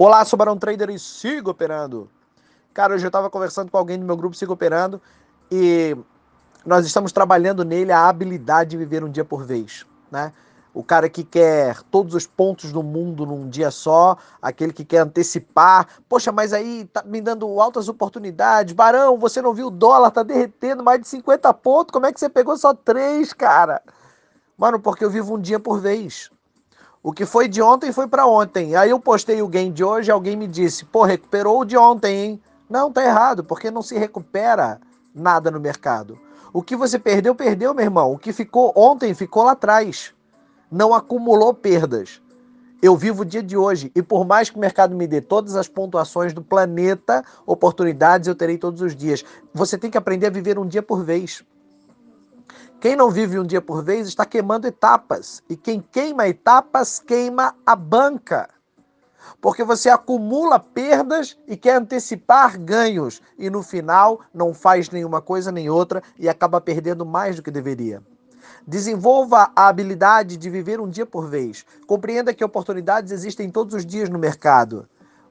Olá, sou Barão Trader e sigo operando. Cara, hoje eu estava conversando com alguém do meu grupo Sigo Operando e nós estamos trabalhando nele a habilidade de viver um dia por vez, né? O cara que quer todos os pontos do mundo num dia só, aquele que quer antecipar. Poxa, mas aí tá me dando altas oportunidades. Barão, você não viu o dólar tá derretendo mais de 50 pontos? Como é que você pegou só três, cara? Mano, porque eu vivo um dia por vez. O que foi de ontem foi para ontem. Aí eu postei o game de hoje, alguém me disse: "Pô, recuperou o de ontem, hein?" Não, tá errado, porque não se recupera nada no mercado. O que você perdeu, perdeu, meu irmão. O que ficou ontem ficou lá atrás. Não acumulou perdas. Eu vivo o dia de hoje e por mais que o mercado me dê todas as pontuações do planeta, oportunidades eu terei todos os dias. Você tem que aprender a viver um dia por vez. Quem não vive um dia por vez está queimando etapas. E quem queima etapas, queima a banca. Porque você acumula perdas e quer antecipar ganhos. E no final não faz nenhuma coisa nem outra e acaba perdendo mais do que deveria. Desenvolva a habilidade de viver um dia por vez. Compreenda que oportunidades existem todos os dias no mercado.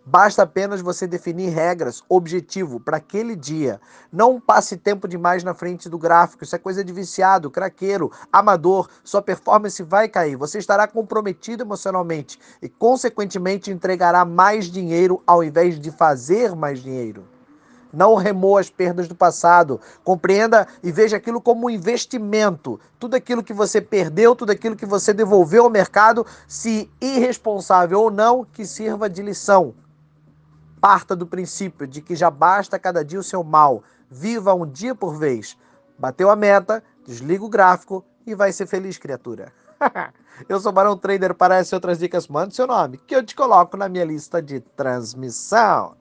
Basta apenas você definir regras, objetivo para aquele dia. Não passe tempo demais na frente do gráfico. Isso é coisa de viciado, craqueiro, amador. Sua performance vai cair. Você estará comprometido emocionalmente e, consequentemente, entregará mais dinheiro ao invés de fazer mais dinheiro. Não remoa as perdas do passado. Compreenda e veja aquilo como um investimento. Tudo aquilo que você perdeu, tudo aquilo que você devolveu ao mercado, se irresponsável ou não, que sirva de lição. Parta do princípio de que já basta cada dia o seu mal. Viva um dia por vez. Bateu a meta, desliga o gráfico e vai ser feliz, criatura. eu sou Barão Trader. Para essas outras dicas, mande seu nome, que eu te coloco na minha lista de transmissão.